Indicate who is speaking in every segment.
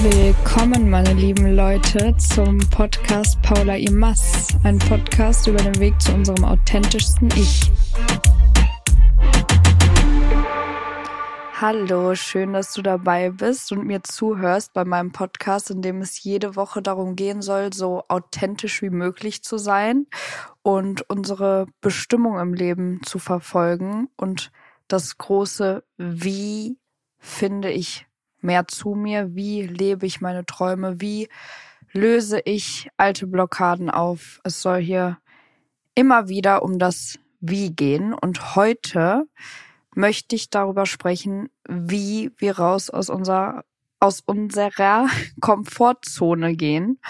Speaker 1: Willkommen, meine lieben Leute, zum Podcast Paula Imas, ein Podcast über den Weg zu unserem authentischsten Ich. Hallo, schön, dass du dabei bist und mir zuhörst bei meinem Podcast, in dem es jede Woche darum gehen soll, so authentisch wie möglich zu sein und unsere Bestimmung im Leben zu verfolgen und das große Wie finde ich mehr zu mir, wie lebe ich meine Träume, wie löse ich alte Blockaden auf. Es soll hier immer wieder um das Wie gehen und heute möchte ich darüber sprechen, wie wir raus aus unserer, aus unserer Komfortzone gehen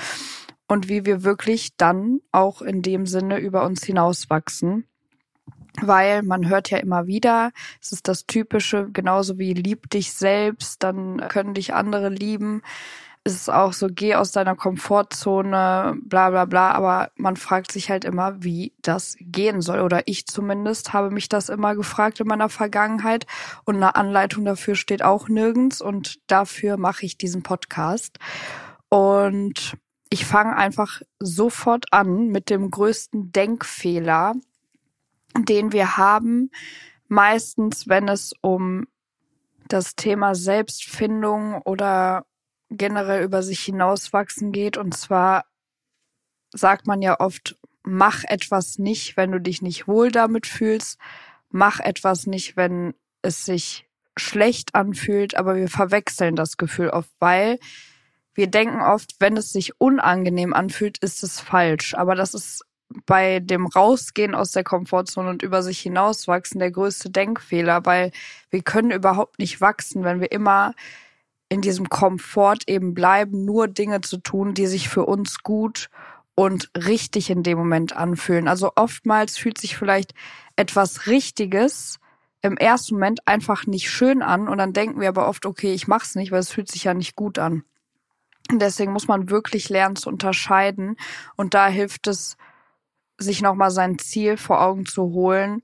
Speaker 1: und wie wir wirklich dann auch in dem Sinne über uns hinauswachsen. Weil man hört ja immer wieder, es ist das Typische, genauso wie lieb dich selbst, dann können dich andere lieben ist es auch so, geh aus deiner Komfortzone, bla bla bla, aber man fragt sich halt immer, wie das gehen soll. Oder ich zumindest habe mich das immer gefragt in meiner Vergangenheit und eine Anleitung dafür steht auch nirgends und dafür mache ich diesen Podcast. Und ich fange einfach sofort an mit dem größten Denkfehler, den wir haben, meistens wenn es um das Thema Selbstfindung oder generell über sich hinauswachsen geht. Und zwar sagt man ja oft, mach etwas nicht, wenn du dich nicht wohl damit fühlst. Mach etwas nicht, wenn es sich schlecht anfühlt. Aber wir verwechseln das Gefühl oft, weil wir denken oft, wenn es sich unangenehm anfühlt, ist es falsch. Aber das ist bei dem Rausgehen aus der Komfortzone und über sich hinauswachsen der größte Denkfehler, weil wir können überhaupt nicht wachsen, wenn wir immer in diesem Komfort eben bleiben, nur Dinge zu tun, die sich für uns gut und richtig in dem Moment anfühlen. Also oftmals fühlt sich vielleicht etwas Richtiges im ersten Moment einfach nicht schön an und dann denken wir aber oft, okay, ich mach's nicht, weil es fühlt sich ja nicht gut an. Und deswegen muss man wirklich lernen zu unterscheiden und da hilft es, sich nochmal sein Ziel vor Augen zu holen.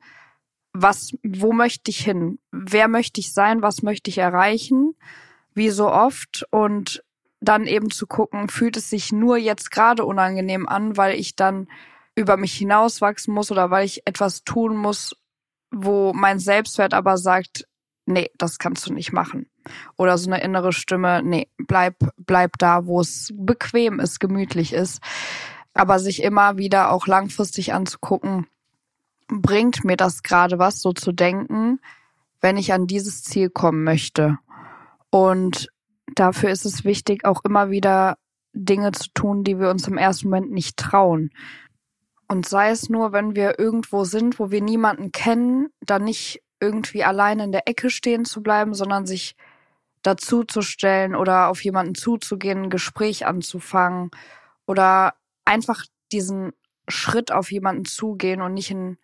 Speaker 1: Was, wo möchte ich hin? Wer möchte ich sein? Was möchte ich erreichen? wie so oft und dann eben zu gucken, fühlt es sich nur jetzt gerade unangenehm an, weil ich dann über mich hinauswachsen muss oder weil ich etwas tun muss, wo mein Selbstwert aber sagt, nee, das kannst du nicht machen. Oder so eine innere Stimme, nee, bleib, bleib da, wo es bequem ist, gemütlich ist. Aber sich immer wieder auch langfristig anzugucken, bringt mir das gerade was, so zu denken, wenn ich an dieses Ziel kommen möchte. Und dafür ist es wichtig, auch immer wieder Dinge zu tun, die wir uns im ersten Moment nicht trauen. Und sei es nur, wenn wir irgendwo sind, wo wir niemanden kennen, dann nicht irgendwie alleine in der Ecke stehen zu bleiben, sondern sich dazuzustellen oder auf jemanden zuzugehen, ein Gespräch anzufangen oder einfach diesen Schritt auf jemanden zugehen und nicht in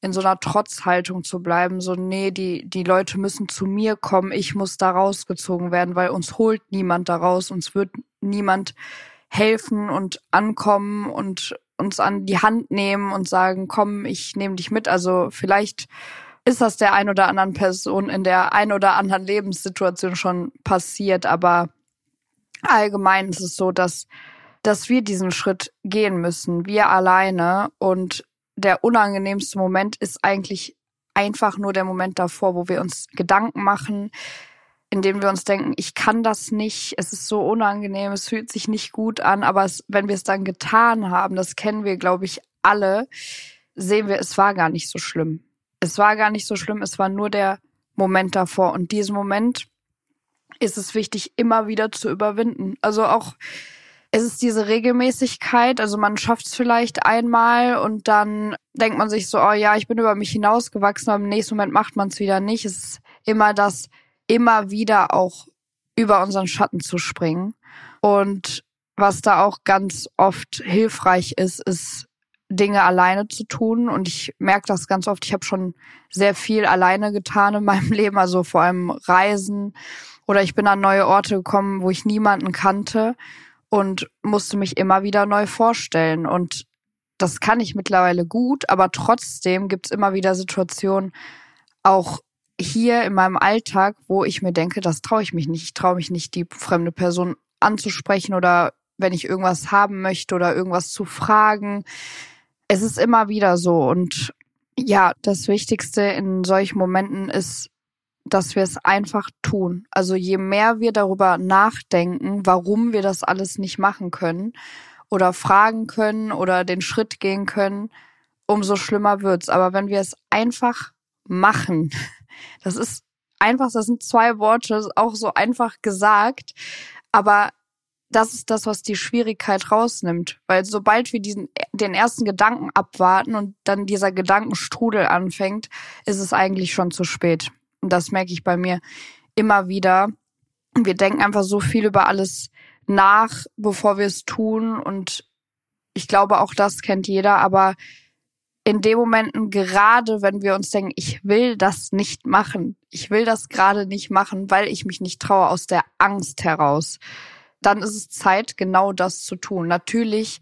Speaker 1: in so einer Trotzhaltung zu bleiben, so nee, die die Leute müssen zu mir kommen, ich muss da rausgezogen werden, weil uns holt niemand da raus, uns wird niemand helfen und ankommen und uns an die Hand nehmen und sagen, komm, ich nehme dich mit. Also vielleicht ist das der ein oder anderen Person in der ein oder anderen Lebenssituation schon passiert, aber allgemein ist es so, dass dass wir diesen Schritt gehen müssen, wir alleine und der unangenehmste Moment ist eigentlich einfach nur der Moment davor, wo wir uns Gedanken machen, in dem wir uns denken, ich kann das nicht, es ist so unangenehm, es fühlt sich nicht gut an, aber es, wenn wir es dann getan haben, das kennen wir, glaube ich, alle, sehen wir, es war gar nicht so schlimm. Es war gar nicht so schlimm, es war nur der Moment davor. Und diesen Moment ist es wichtig, immer wieder zu überwinden. Also auch es ist diese Regelmäßigkeit, also man schafft es vielleicht einmal und dann denkt man sich so, oh ja, ich bin über mich hinausgewachsen, aber im nächsten Moment macht man es wieder nicht. Es ist immer das, immer wieder auch über unseren Schatten zu springen. Und was da auch ganz oft hilfreich ist, ist Dinge alleine zu tun. Und ich merke das ganz oft. Ich habe schon sehr viel alleine getan in meinem Leben, also vor allem Reisen. Oder ich bin an neue Orte gekommen, wo ich niemanden kannte und musste mich immer wieder neu vorstellen. Und das kann ich mittlerweile gut, aber trotzdem gibt's immer wieder Situationen, auch hier in meinem Alltag, wo ich mir denke, das traue ich mich nicht. Ich traue mich nicht, die fremde Person anzusprechen oder wenn ich irgendwas haben möchte oder irgendwas zu fragen. Es ist immer wieder so. Und ja, das Wichtigste in solchen Momenten ist, dass wir es einfach tun. Also je mehr wir darüber nachdenken, warum wir das alles nicht machen können oder fragen können oder den Schritt gehen können, umso schlimmer wird's. Aber wenn wir es einfach machen, das ist einfach, das sind zwei Worte, auch so einfach gesagt, aber das ist das, was die Schwierigkeit rausnimmt. Weil sobald wir diesen, den ersten Gedanken abwarten und dann dieser Gedankenstrudel anfängt, ist es eigentlich schon zu spät. Und das merke ich bei mir immer wieder. Wir denken einfach so viel über alles nach, bevor wir es tun. Und ich glaube, auch das kennt jeder. Aber in dem Momenten, gerade wenn wir uns denken, ich will das nicht machen, ich will das gerade nicht machen, weil ich mich nicht traue aus der Angst heraus, dann ist es Zeit, genau das zu tun. Natürlich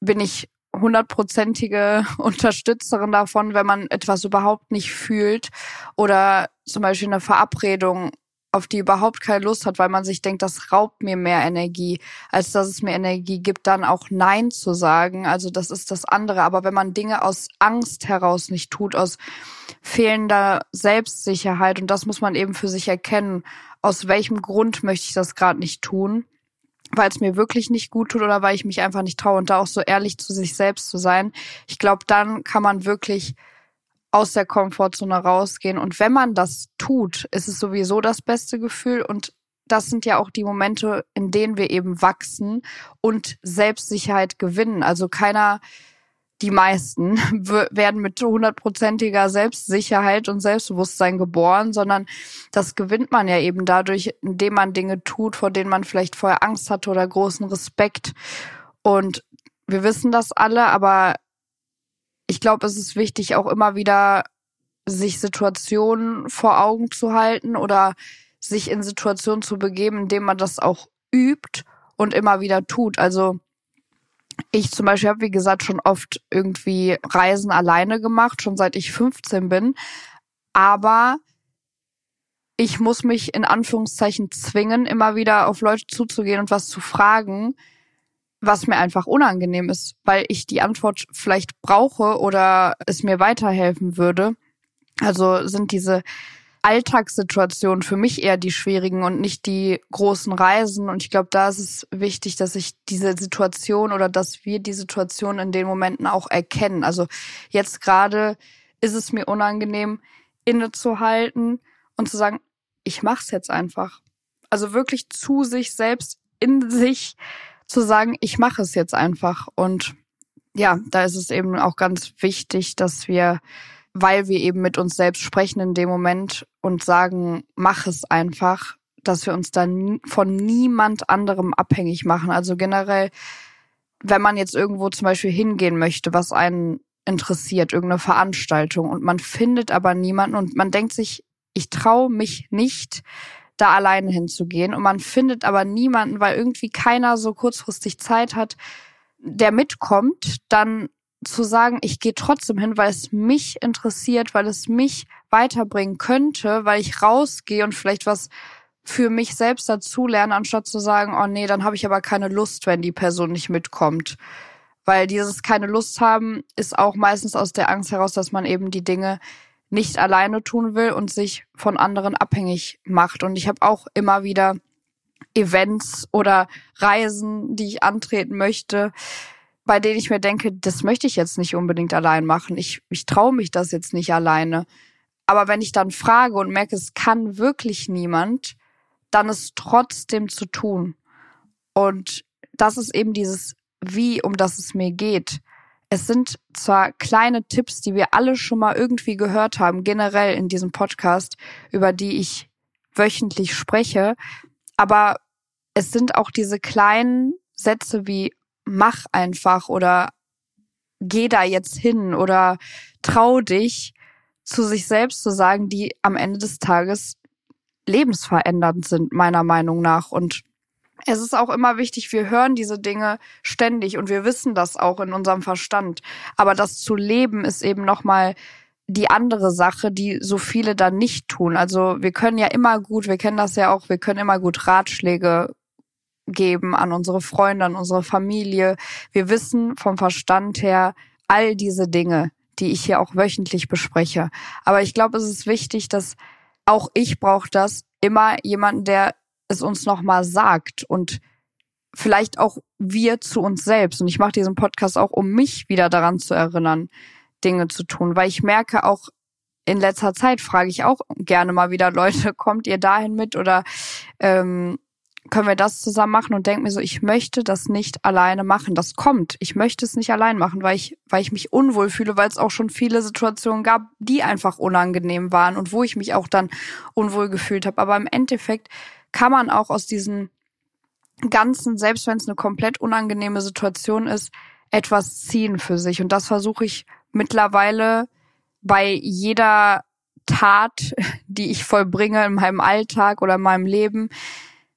Speaker 1: bin ich hundertprozentige Unterstützerin davon, wenn man etwas überhaupt nicht fühlt oder zum Beispiel eine Verabredung, auf die überhaupt keine Lust hat, weil man sich denkt, das raubt mir mehr Energie, als dass es mir Energie gibt, dann auch Nein zu sagen. Also das ist das andere. Aber wenn man Dinge aus Angst heraus nicht tut, aus fehlender Selbstsicherheit, und das muss man eben für sich erkennen, aus welchem Grund möchte ich das gerade nicht tun, weil es mir wirklich nicht gut tut oder weil ich mich einfach nicht traue und da auch so ehrlich zu sich selbst zu sein. Ich glaube, dann kann man wirklich aus der Komfortzone rausgehen. Und wenn man das tut, ist es sowieso das beste Gefühl. Und das sind ja auch die Momente, in denen wir eben wachsen und Selbstsicherheit gewinnen. Also keiner die meisten werden mit hundertprozentiger Selbstsicherheit und Selbstbewusstsein geboren, sondern das gewinnt man ja eben dadurch, indem man Dinge tut, vor denen man vielleicht vorher Angst hatte oder großen Respekt. Und wir wissen das alle, aber ich glaube, es ist wichtig, auch immer wieder sich Situationen vor Augen zu halten oder sich in Situationen zu begeben, indem man das auch übt und immer wieder tut. Also ich zum Beispiel habe, wie gesagt, schon oft irgendwie Reisen alleine gemacht, schon seit ich 15 bin. Aber ich muss mich in Anführungszeichen zwingen, immer wieder auf Leute zuzugehen und was zu fragen, was mir einfach unangenehm ist, weil ich die Antwort vielleicht brauche oder es mir weiterhelfen würde. Also sind diese Alltagssituationen für mich eher die schwierigen und nicht die großen Reisen. Und ich glaube, da ist es wichtig, dass ich diese Situation oder dass wir die Situation in den Momenten auch erkennen. Also jetzt gerade ist es mir unangenehm, innezuhalten und zu sagen, ich mach's jetzt einfach. Also wirklich zu sich selbst in sich zu sagen, ich mache es jetzt einfach. Und ja, da ist es eben auch ganz wichtig, dass wir weil wir eben mit uns selbst sprechen in dem Moment und sagen, mach es einfach, dass wir uns dann von niemand anderem abhängig machen. Also generell, wenn man jetzt irgendwo zum Beispiel hingehen möchte, was einen interessiert, irgendeine Veranstaltung und man findet aber niemanden und man denkt sich, ich traue mich nicht, da alleine hinzugehen und man findet aber niemanden, weil irgendwie keiner so kurzfristig Zeit hat, der mitkommt, dann zu sagen, ich gehe trotzdem hin, weil es mich interessiert, weil es mich weiterbringen könnte, weil ich rausgehe und vielleicht was für mich selbst dazulerne, anstatt zu sagen, oh nee, dann habe ich aber keine Lust, wenn die Person nicht mitkommt. Weil dieses keine Lust haben ist auch meistens aus der Angst heraus, dass man eben die Dinge nicht alleine tun will und sich von anderen abhängig macht. Und ich habe auch immer wieder Events oder Reisen, die ich antreten möchte, bei denen ich mir denke, das möchte ich jetzt nicht unbedingt allein machen. Ich, ich traue mich das jetzt nicht alleine. Aber wenn ich dann frage und merke, es kann wirklich niemand, dann ist trotzdem zu tun. Und das ist eben dieses Wie, um das es mir geht. Es sind zwar kleine Tipps, die wir alle schon mal irgendwie gehört haben, generell in diesem Podcast, über die ich wöchentlich spreche, aber es sind auch diese kleinen Sätze wie mach einfach oder geh da jetzt hin oder trau dich, zu sich selbst zu sagen, die am Ende des Tages lebensverändernd sind, meiner Meinung nach. Und es ist auch immer wichtig, wir hören diese Dinge ständig und wir wissen das auch in unserem Verstand. Aber das zu leben ist eben nochmal die andere Sache, die so viele dann nicht tun. Also wir können ja immer gut, wir kennen das ja auch, wir können immer gut Ratschläge geben an unsere Freunde, an unsere Familie. Wir wissen vom Verstand her all diese Dinge, die ich hier auch wöchentlich bespreche. Aber ich glaube, es ist wichtig, dass auch ich brauche das immer jemanden, der es uns nochmal sagt und vielleicht auch wir zu uns selbst. Und ich mache diesen Podcast auch, um mich wieder daran zu erinnern, Dinge zu tun, weil ich merke auch in letzter Zeit frage ich auch gerne mal wieder Leute, kommt ihr dahin mit oder ähm, können wir das zusammen machen und denke mir so, ich möchte das nicht alleine machen. Das kommt. Ich möchte es nicht allein machen, weil ich, weil ich mich unwohl fühle, weil es auch schon viele Situationen gab, die einfach unangenehm waren und wo ich mich auch dann unwohl gefühlt habe. Aber im Endeffekt kann man auch aus diesen ganzen, selbst wenn es eine komplett unangenehme Situation ist, etwas ziehen für sich. Und das versuche ich mittlerweile bei jeder Tat, die ich vollbringe in meinem Alltag oder in meinem Leben,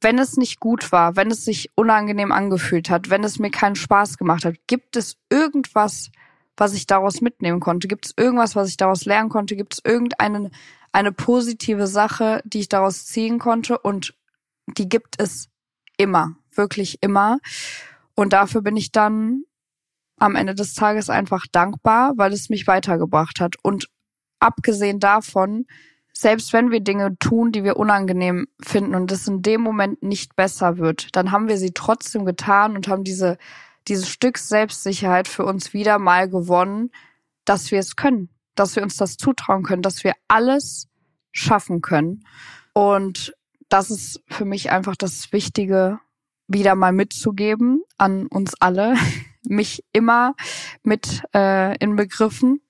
Speaker 1: wenn es nicht gut war, wenn es sich unangenehm angefühlt hat, wenn es mir keinen Spaß gemacht hat, gibt es irgendwas, was ich daraus mitnehmen konnte? Gibt es irgendwas, was ich daraus lernen konnte? Gibt es irgendeine eine positive Sache, die ich daraus ziehen konnte? Und die gibt es immer, wirklich immer. Und dafür bin ich dann am Ende des Tages einfach dankbar, weil es mich weitergebracht hat. Und abgesehen davon, selbst wenn wir Dinge tun, die wir unangenehm finden und es in dem Moment nicht besser wird, dann haben wir sie trotzdem getan und haben diese, dieses Stück Selbstsicherheit für uns wieder mal gewonnen, dass wir es können, dass wir uns das zutrauen können, dass wir alles schaffen können. Und das ist für mich einfach das Wichtige, wieder mal mitzugeben an uns alle, mich immer mit äh, inbegriffen.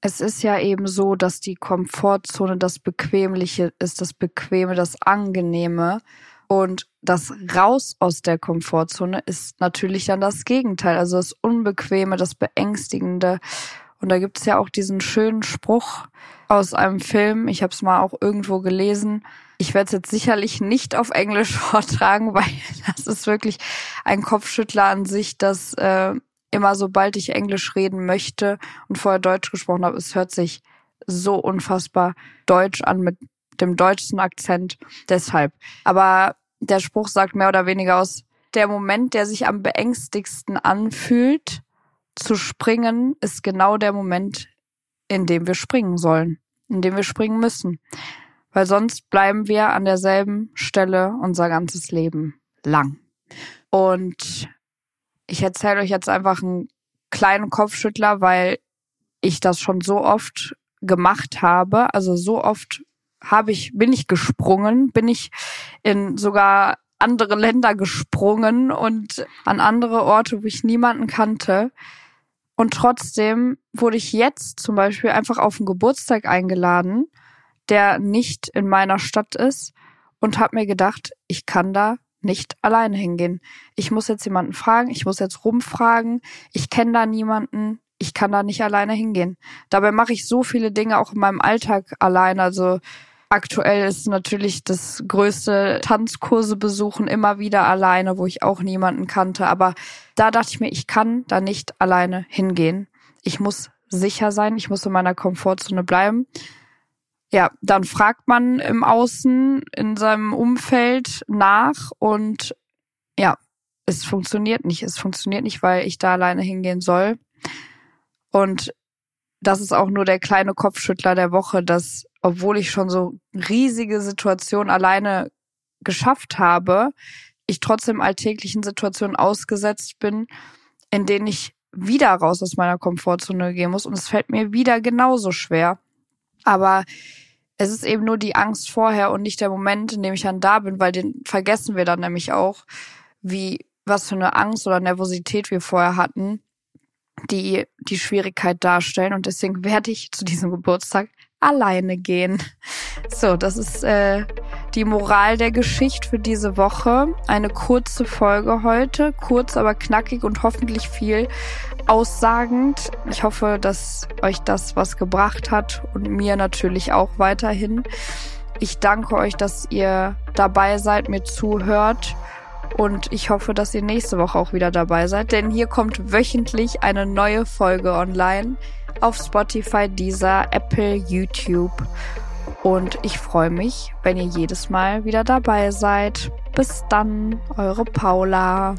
Speaker 1: Es ist ja eben so, dass die Komfortzone das Bequemliche ist, das Bequeme, das Angenehme. Und das Raus aus der Komfortzone ist natürlich dann das Gegenteil, also das Unbequeme, das Beängstigende. Und da gibt es ja auch diesen schönen Spruch aus einem Film, ich habe es mal auch irgendwo gelesen, ich werde es jetzt sicherlich nicht auf Englisch vortragen, weil das ist wirklich ein Kopfschüttler an sich, dass äh, immer sobald ich Englisch reden möchte und vorher Deutsch gesprochen habe, es hört sich so unfassbar deutsch an mit dem deutschen Akzent. Deshalb. Aber der Spruch sagt mehr oder weniger aus, der Moment, der sich am beängstigsten anfühlt, zu springen, ist genau der Moment, in dem wir springen sollen, in dem wir springen müssen weil sonst bleiben wir an derselben Stelle unser ganzes Leben lang. Und ich erzähle euch jetzt einfach einen kleinen Kopfschüttler, weil ich das schon so oft gemacht habe. Also so oft habe ich, bin ich gesprungen, bin ich in sogar andere Länder gesprungen und an andere Orte, wo ich niemanden kannte. Und trotzdem wurde ich jetzt zum Beispiel einfach auf einen Geburtstag eingeladen der nicht in meiner Stadt ist und habe mir gedacht, ich kann da nicht alleine hingehen. Ich muss jetzt jemanden fragen, ich muss jetzt rumfragen, ich kenne da niemanden, ich kann da nicht alleine hingehen. Dabei mache ich so viele Dinge auch in meinem Alltag allein. Also aktuell ist natürlich das größte Tanzkurse besuchen immer wieder alleine, wo ich auch niemanden kannte. Aber da dachte ich mir, ich kann da nicht alleine hingehen. Ich muss sicher sein, ich muss in meiner Komfortzone bleiben ja, dann fragt man im Außen, in seinem Umfeld nach und ja, es funktioniert nicht. Es funktioniert nicht, weil ich da alleine hingehen soll. Und das ist auch nur der kleine Kopfschüttler der Woche, dass, obwohl ich schon so riesige Situationen alleine geschafft habe, ich trotzdem alltäglichen Situationen ausgesetzt bin, in denen ich wieder raus aus meiner Komfortzone gehen muss. Und es fällt mir wieder genauso schwer. Aber es ist eben nur die Angst vorher und nicht der Moment, in dem ich dann da bin, weil den vergessen wir dann nämlich auch, wie, was für eine Angst oder Nervosität wir vorher hatten, die die Schwierigkeit darstellen. Und deswegen werde ich zu diesem Geburtstag alleine gehen. So, das ist äh, die Moral der Geschichte für diese Woche. Eine kurze Folge heute, kurz aber knackig und hoffentlich viel aussagend. Ich hoffe, dass euch das was gebracht hat und mir natürlich auch weiterhin. Ich danke euch, dass ihr dabei seid, mir zuhört. Und ich hoffe, dass ihr nächste Woche auch wieder dabei seid, denn hier kommt wöchentlich eine neue Folge online auf Spotify, Deezer, Apple, YouTube Und ich freue mich, wenn ihr jedes Mal wieder dabei seid. Bis dann, eure Paula.